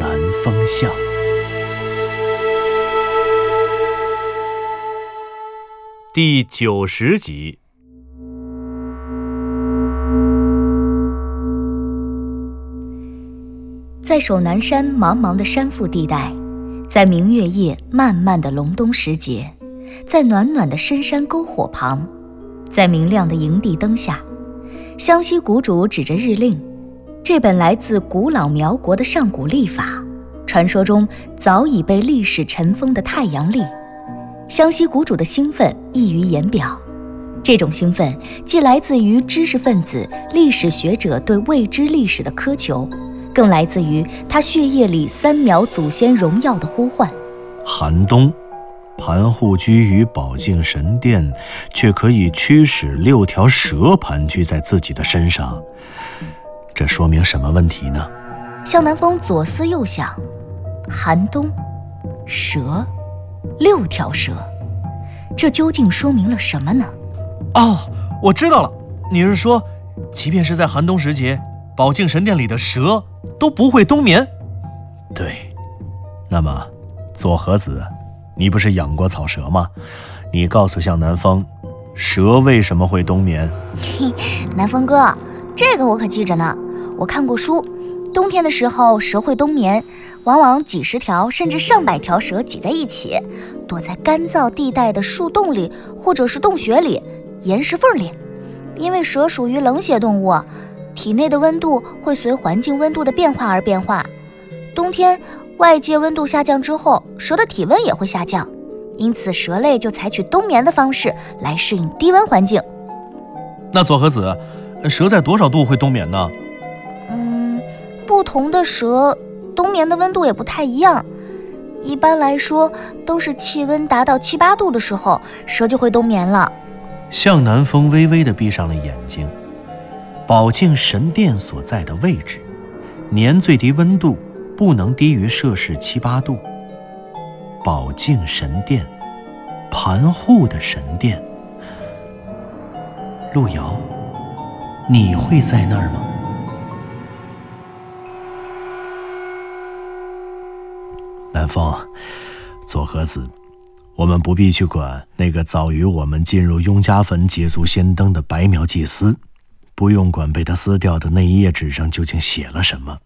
南风向》第九十集。在守南山茫茫的山腹地带，在明月夜漫漫的隆冬时节，在暖暖的深山篝火旁，在明亮的营地灯下，湘西谷主指着日令，这本来自古老苗国的上古历法，传说中早已被历史尘封的太阳历。湘西谷主的兴奋溢于言表，这种兴奋既来自于知识分子、历史学者对未知历史的苛求。更来自于他血液里三苗祖先荣耀的呼唤。寒冬，盘户居于宝镜神殿，却可以驱使六条蛇盘踞在自己的身上，这说明什么问题呢？向南风左思右想，寒冬，蛇，六条蛇，这究竟说明了什么呢？哦，我知道了，你是说，即便是在寒冬时节，宝镜神殿里的蛇？都不会冬眠。对，那么左和子，你不是养过草蛇吗？你告诉向南风，蛇为什么会冬眠？南风哥，这个我可记着呢。我看过书，冬天的时候蛇会冬眠，往往几十条甚至上百条蛇挤在一起，躲在干燥地带的树洞里，或者是洞穴里、岩石缝里。因为蛇属于冷血动物。体内的温度会随环境温度的变化而变化，冬天外界温度下降之后，蛇的体温也会下降，因此蛇类就采取冬眠的方式来适应低温环境。那左和子，蛇在多少度会冬眠呢？不同的蛇冬眠的温度也不太一样，一般来说都是气温达到七八度的时候，蛇就会冬眠了。向南风微微的闭上了眼睛。宝镜神殿所在的位置，年最低温度不能低于摄氏七八度。宝镜神殿，盘户的神殿。路遥，你会在那儿吗？南风，左和子，我们不必去管那个早于我们进入雍家坟捷足先登的白苗祭司。不用管被他撕掉的那一页纸上究竟写了什么，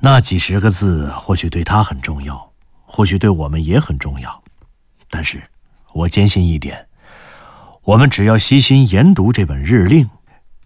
那几十个字或许对他很重要，或许对我们也很重要。但是，我坚信一点：我们只要悉心研读这本日令，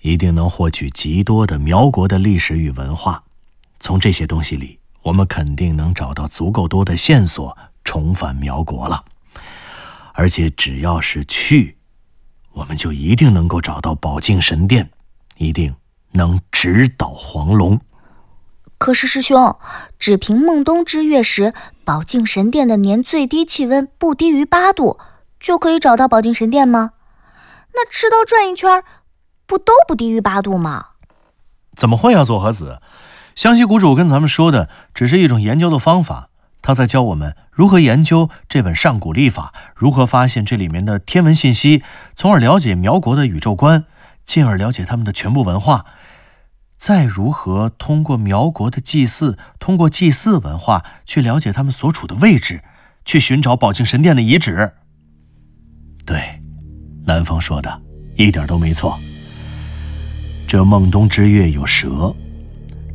一定能获取极多的苗国的历史与文化。从这些东西里，我们肯定能找到足够多的线索，重返苗国了。而且，只要是去，我们就一定能够找到宝镜神殿。一定能直捣黄龙。可是师兄，只凭孟冬之月时宝镜神殿的年最低气温不低于八度，就可以找到宝镜神殿吗？那赤道转一圈，不都不低于八度吗？怎么会啊，左和子？湘西谷主跟咱们说的只是一种研究的方法，他在教我们如何研究这本上古历法，如何发现这里面的天文信息，从而了解苗国的宇宙观。进而了解他们的全部文化，再如何通过苗国的祭祀，通过祭祀文化去了解他们所处的位置，去寻找宝镜神殿的遗址。对，南风说的一点都没错。这孟冬之月有蛇，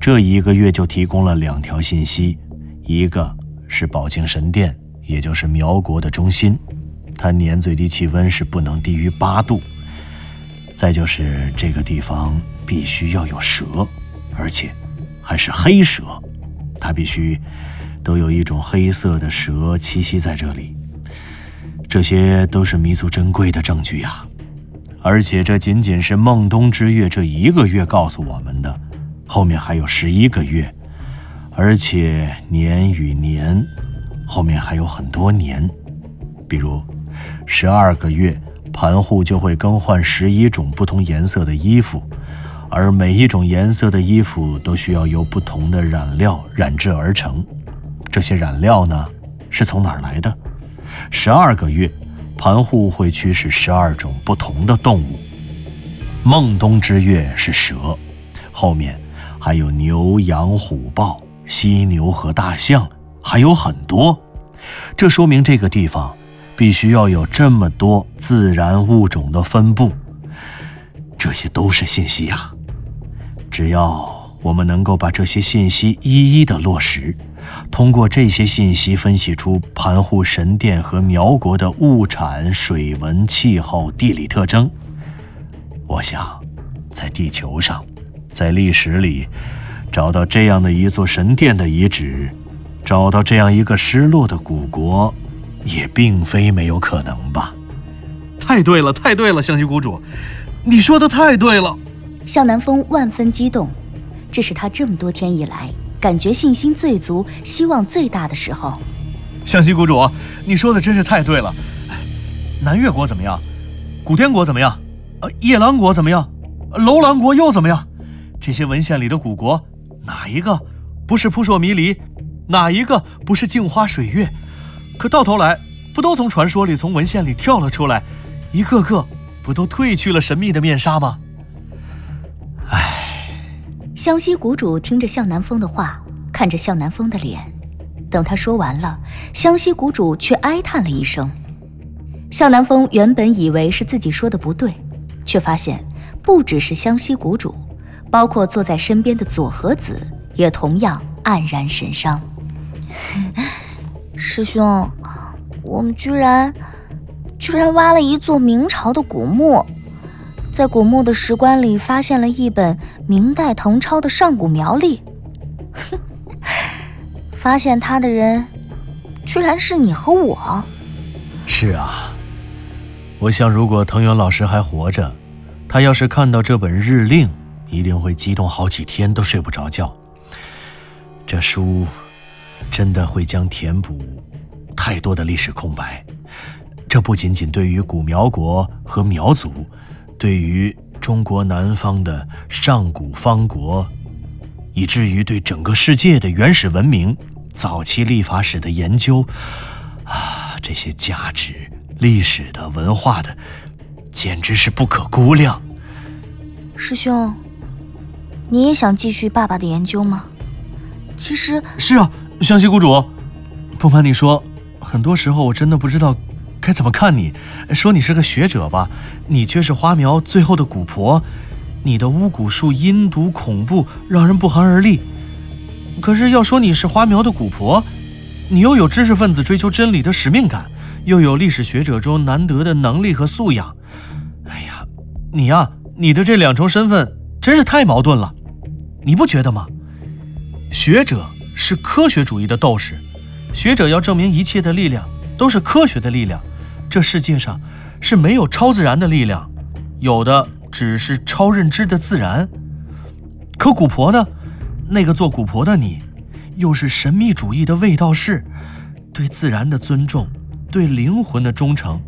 这一个月就提供了两条信息：一个是宝镜神殿，也就是苗国的中心，它年最低气温是不能低于八度。再就是这个地方必须要有蛇，而且还是黑蛇，它必须都有一种黑色的蛇栖息在这里。这些都是弥足珍贵的证据呀！而且这仅仅是孟冬之月这一个月告诉我们的，后面还有十一个月，而且年与年，后面还有很多年，比如十二个月，盘户就会更换十一种不同颜色的衣服，而每一种颜色的衣服都需要由不同的染料染制而成。这些染料呢，是从哪儿来的？十二个月，盘户会驱使十二种不同的动物。孟冬之月是蛇，后面还有牛、羊、虎、豹、犀牛和大象，还有很多。这说明这个地方必须要有这么多自然物种的分布。这些都是信息呀，只要我们能够把这些信息一一的落实，通过这些信息分析出盘户神殿和苗国的物产、水文、气候、地理特征。我想，在地球上，在历史里，找到这样的一座神殿的遗址，找到这样一个失落的古国，也并非没有可能吧？太对了，太对了，湘西谷主，你说的太对了。向南风万分激动，这是他这么多天以来感觉信心最足、希望最大的时候。湘西谷主，你说的真是太对了。南越国怎么样？古滇国怎么样？呃，夜郎国怎么样？楼兰国又怎么样？这些文献里的古国，哪一个不是扑朔迷离？哪一个不是镜花水月？可到头来，不都从传说里、从文献里跳了出来？一个个不都褪去了神秘的面纱吗？唉。湘西谷主听着向南风的话，看着向南风的脸，等他说完了，湘西谷主却哀叹了一声。向南风原本以为是自己说的不对。却发现，不只是湘西谷主，包括坐在身边的左和子，也同样黯然神伤。师兄，我们居然，居然挖了一座明朝的古墓，在古墓的石棺里发现了一本明代誊抄的上古苗历。发现它的人，居然是你和我。是啊。我想，如果藤原老师还活着，他要是看到这本日令，一定会激动好几天都睡不着觉。这书真的会将填补太多的历史空白。这不仅仅对于古苗国和苗族，对于中国南方的上古方国，以至于对整个世界的原始文明、早期历法史的研究，啊，这些价值。历史的、文化的，简直是不可估量。师兄，你也想继续爸爸的研究吗？其实是啊，湘西谷主，不瞒你说，很多时候我真的不知道该怎么看你。说你是个学者吧，你却是花苗最后的蛊婆，你的巫蛊术阴毒恐怖，让人不寒而栗。可是要说你是花苗的蛊婆，你又有知识分子追求真理的使命感。又有历史学者中难得的能力和素养，哎呀，你呀，你的这两重身份真是太矛盾了，你不觉得吗？学者是科学主义的斗士，学者要证明一切的力量都是科学的力量，这世界上是没有超自然的力量，有的只是超认知的自然。可蛊婆呢？那个做蛊婆的你，又是神秘主义的卫道士，对自然的尊重。对灵魂的忠诚，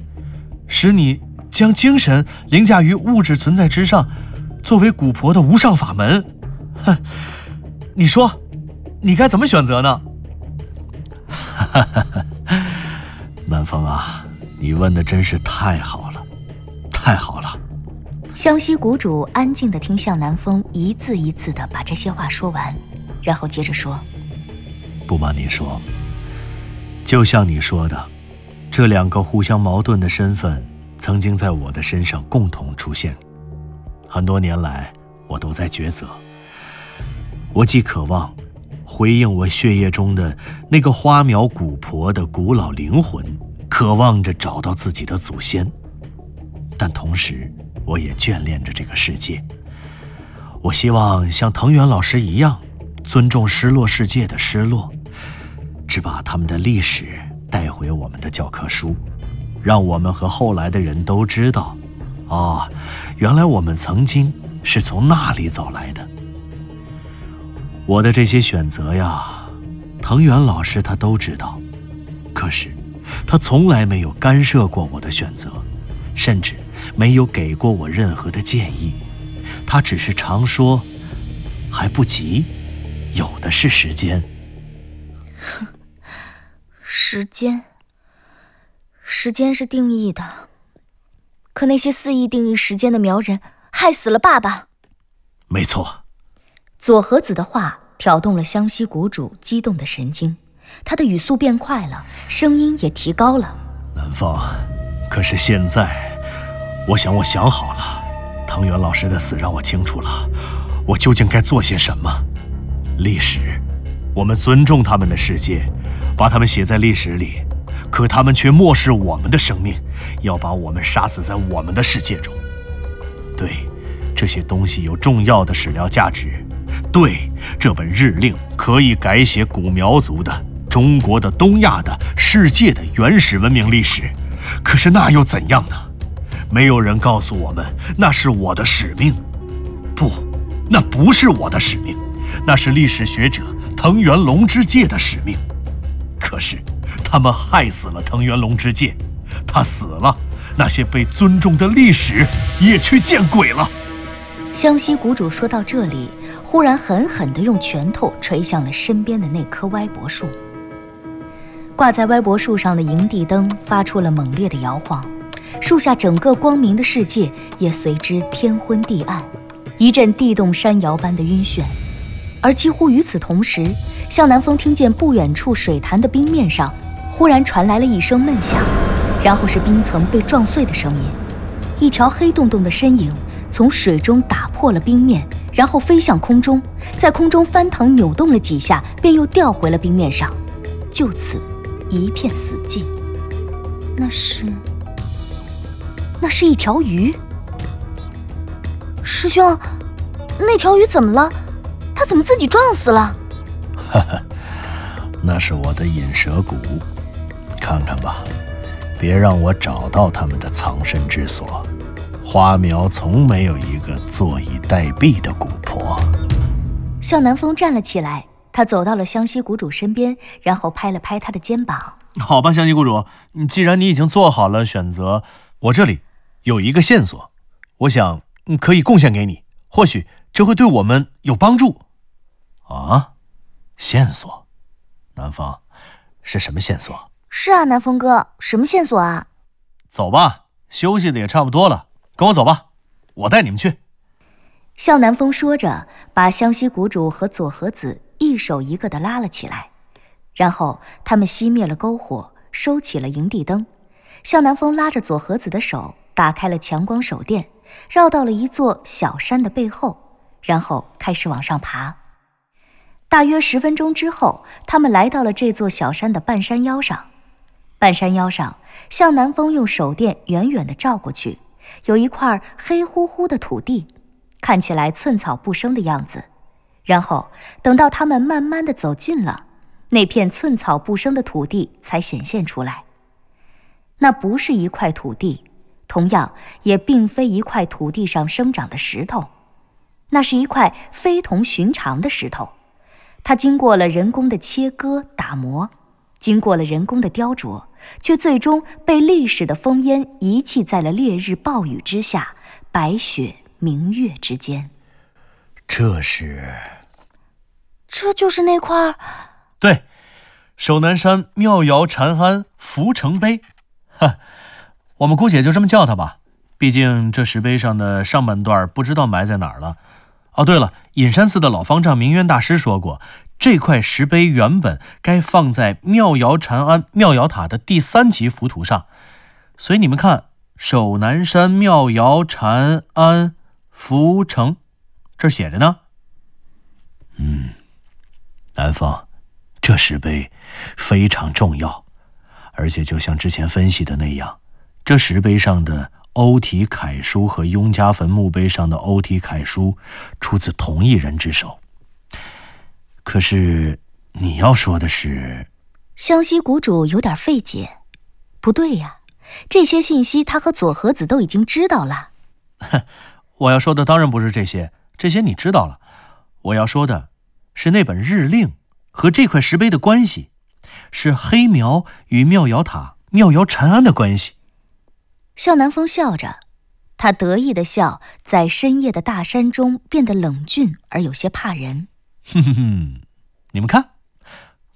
使你将精神凌驾于物质存在之上，作为蛊婆的无上法门。哼，你说，你该怎么选择呢？哈哈哈哈南风啊，你问的真是太好了，太好了。湘西谷主安静的听向南风一字一字的把这些话说完，然后接着说：“不瞒你说，就像你说的。”这两个互相矛盾的身份，曾经在我的身上共同出现。很多年来，我都在抉择。我既渴望回应我血液中的那个花苗古婆的古老灵魂，渴望着找到自己的祖先，但同时，我也眷恋着这个世界。我希望像藤原老师一样，尊重失落世界的失落，只把他们的历史。带回我们的教科书，让我们和后来的人都知道，哦，原来我们曾经是从那里走来的。我的这些选择呀，藤原老师他都知道，可是他从来没有干涉过我的选择，甚至没有给过我任何的建议。他只是常说：“还不急，有的是时间。”哼，时间，时间是定义的，可那些肆意定义时间的苗人，害死了爸爸。没错。左和子的话挑动了湘西谷主激动的神经，他的语速变快了，声音也提高了。南方，可是现在，我想我想好了，藤原老师的死让我清楚了，我究竟该做些什么。历史，我们尊重他们的世界，把他们写在历史里，可他们却漠视我们的生命，要把我们杀死在我们的世界中。对，这些东西有重要的史料价值。对，这本日令可以改写古苗族的、中国的、东亚的、世界的原始文明历史。可是那又怎样呢？没有人告诉我们那是我的使命。不，那不是我的使命，那是历史学者藤原龙之介的使命。可是，他们害死了藤原龙之介，他死了，那些被尊重的历史也去见鬼了。湘西谷主说到这里，忽然狠狠地用拳头捶向了身边的那棵歪脖树。挂在歪脖树上的营地灯发出了猛烈的摇晃，树下整个光明的世界也随之天昏地暗，一阵地动山摇般的晕眩。而几乎与此同时，向南风听见不远处水潭的冰面上忽然传来了一声闷响，然后是冰层被撞碎的声音，一条黑洞洞的身影。从水中打破了冰面，然后飞向空中，在空中翻腾扭动了几下，便又掉回了冰面上，就此一片死寂。那是，那是一条鱼。师兄，那条鱼怎么了？它怎么自己撞死了？哈哈，那是我的引蛇骨，看看吧，别让我找到他们的藏身之所。花苗从没有一个坐以待毙的蛊婆。向南风站了起来，他走到了湘西谷主身边，然后拍了拍他的肩膀。好吧，湘西谷主，既然你已经做好了选择，我这里有一个线索，我想可以贡献给你，或许这会对我们有帮助。啊，线索？南风，是什么线索？是啊，南风哥，什么线索啊？走吧，休息的也差不多了。跟我走吧，我带你们去。向南风说着，把湘西谷主和左和子一手一个的拉了起来，然后他们熄灭了篝火，收起了营地灯。向南风拉着左和子的手，打开了强光手电，绕到了一座小山的背后，然后开始往上爬。大约十分钟之后，他们来到了这座小山的半山腰上。半山腰上，向南风用手电远远的照过去。有一块黑乎乎的土地，看起来寸草不生的样子。然后等到他们慢慢的走近了，那片寸草不生的土地才显现出来。那不是一块土地，同样也并非一块土地上生长的石头，那是一块非同寻常的石头。它经过了人工的切割打磨，经过了人工的雕琢。却最终被历史的烽烟遗弃在了烈日暴雨之下，白雪明月之间。这是，这就是那块儿对，守南山妙瑶禅庵浮城碑。哈，我们姑且就这么叫它吧。毕竟这石碑上的上半段不知道埋在哪儿了。哦，对了，隐山寺的老方丈明渊大师说过。这块石碑原本该放在妙瑶禅庵妙瑶塔的第三级浮图上，所以你们看，守南山妙瑶禅庵浮城，这写着呢。嗯，南方，这石碑非常重要，而且就像之前分析的那样，这石碑上的欧体楷书和雍家坟墓碑上的欧体楷书出自同一人之手。可是，你要说的是，湘西谷主有点费解。不对呀，这些信息他和左和子都已经知道了。哼，我要说的当然不是这些，这些你知道了。我要说的，是那本日令和这块石碑的关系，是黑苗与妙瑶塔、妙瑶陈安的关系。向南风笑着，他得意的笑在深夜的大山中变得冷峻而有些怕人。哼哼哼，你们看，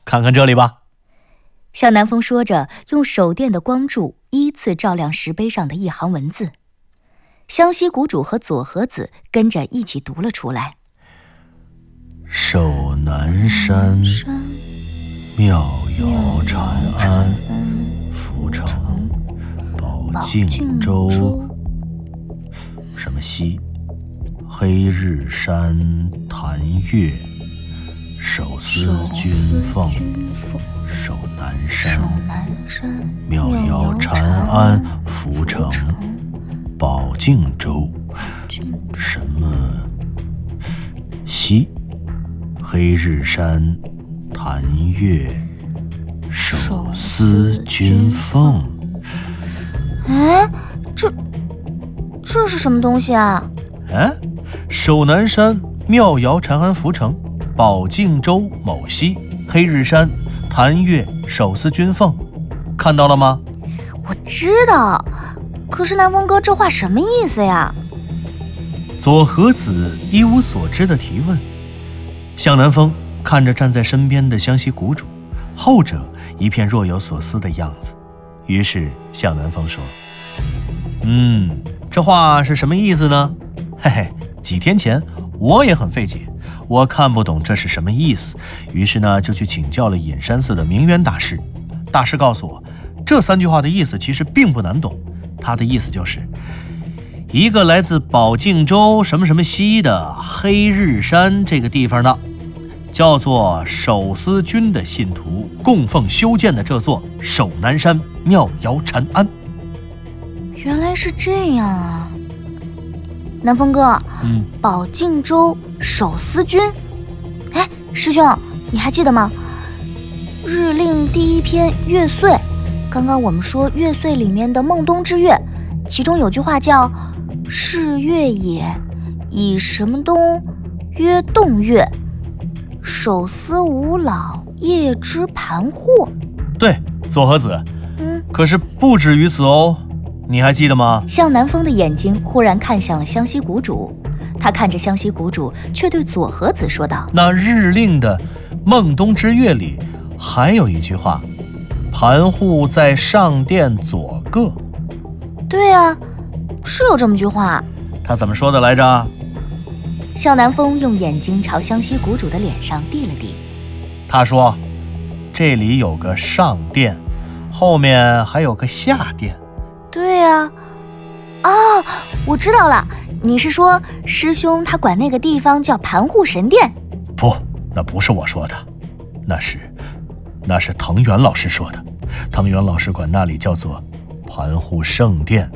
看看这里吧。向南风说着，用手电的光柱依次照亮石碑上的一行文字。湘西谷主和左和子跟着一起读了出来：“守南山，妙瑶禅庵，福城，保靖州，什么西？黑日山潭月，手撕君凤，守南山，妙瑶禅安，福城。”宝靖州，什么西？黑日山，潭月，手撕君凤。哎，这这是什么东西啊？哎，守南山妙瑶禅安福城，宝靖州某西，黑日山，谭月，手撕君凤，看到了吗？我知道。可是南风哥，这话什么意思呀？左和子一无所知的提问。向南风看着站在身边的湘西谷主，后者一片若有所思的样子。于是向南风说：“嗯，这话是什么意思呢？嘿嘿，几天前我也很费解，我看不懂这是什么意思。于是呢，就去请教了隐山寺的明渊大师。大师告诉我，这三句话的意思其实并不难懂。”他的意思就是，一个来自宝靖州什么什么西的黑日山这个地方的，叫做守思君的信徒供奉修建的这座守南山妙瑶禅庵。原来是这样啊，南风哥，嗯，保靖州守司君，哎，师兄，你还记得吗？日令第一篇月岁。刚刚我们说月岁里面的孟冬之月，其中有句话叫“是月也，以什么冬曰冻月，手思无老夜之盘户。”对，左和子。嗯，可是不止于此哦，你还记得吗？向南风的眼睛忽然看向了湘西谷主，他看着湘西谷主，却对左和子说道：“那日令的孟冬之月里，还有一句话。”盘户在上殿左各。对啊，是有这么句话。他怎么说的来着？向南风用眼睛朝湘西谷主的脸上递了递。他说：“这里有个上殿，后面还有个下殿。”对呀。哦，我知道了，你是说师兄他管那个地方叫盘户神殿？不，那不是我说的，那是。那是藤原老师说的，藤原老师管那里叫做盘户圣殿、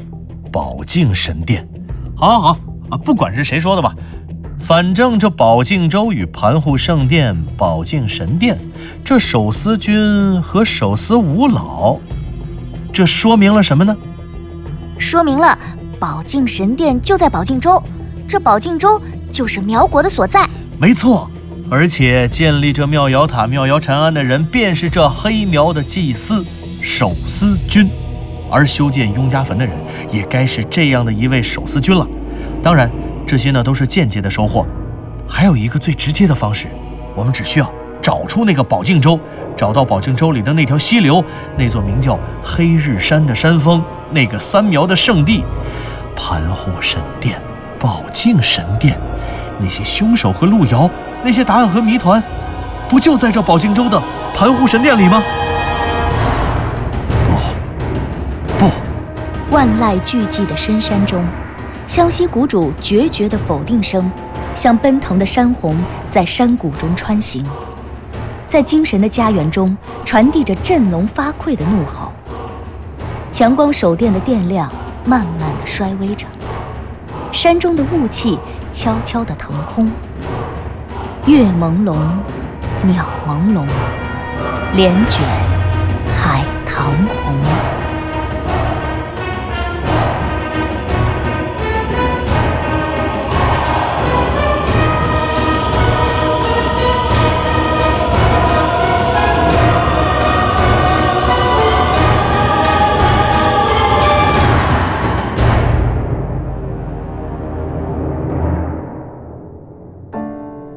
宝镜神殿。好，好，好啊，不管是谁说的吧，反正这宝镜州与盘户圣殿、宝镜神殿，这手撕君和手撕五老，这说明了什么呢？说明了宝镜神殿就在宝镜州，这宝镜州就是苗国的所在。没错。而且建立这妙瑶塔、妙瑶禅庵的人，便是这黑苗的祭司守司君，而修建雍家坟的人，也该是这样的一位守司君了。当然，这些呢都是间接的收获，还有一个最直接的方式，我们只需要找出那个宝镜州，找到宝镜州里的那条溪流，那座名叫黑日山的山峰，那个三苗的圣地，盘户神殿、宝镜神殿，那些凶手和路遥。那些答案和谜团，不就在这宝镜州的盘湖神殿里吗？不，不！万籁俱寂的深山中，湘西谷主决绝的否定声，像奔腾的山洪在山谷中穿行，在精神的家园中传递着振聋发聩的怒吼。强光手电的电量慢慢的衰微着，山中的雾气悄悄的腾空。月朦胧，鸟朦胧，帘卷海棠红。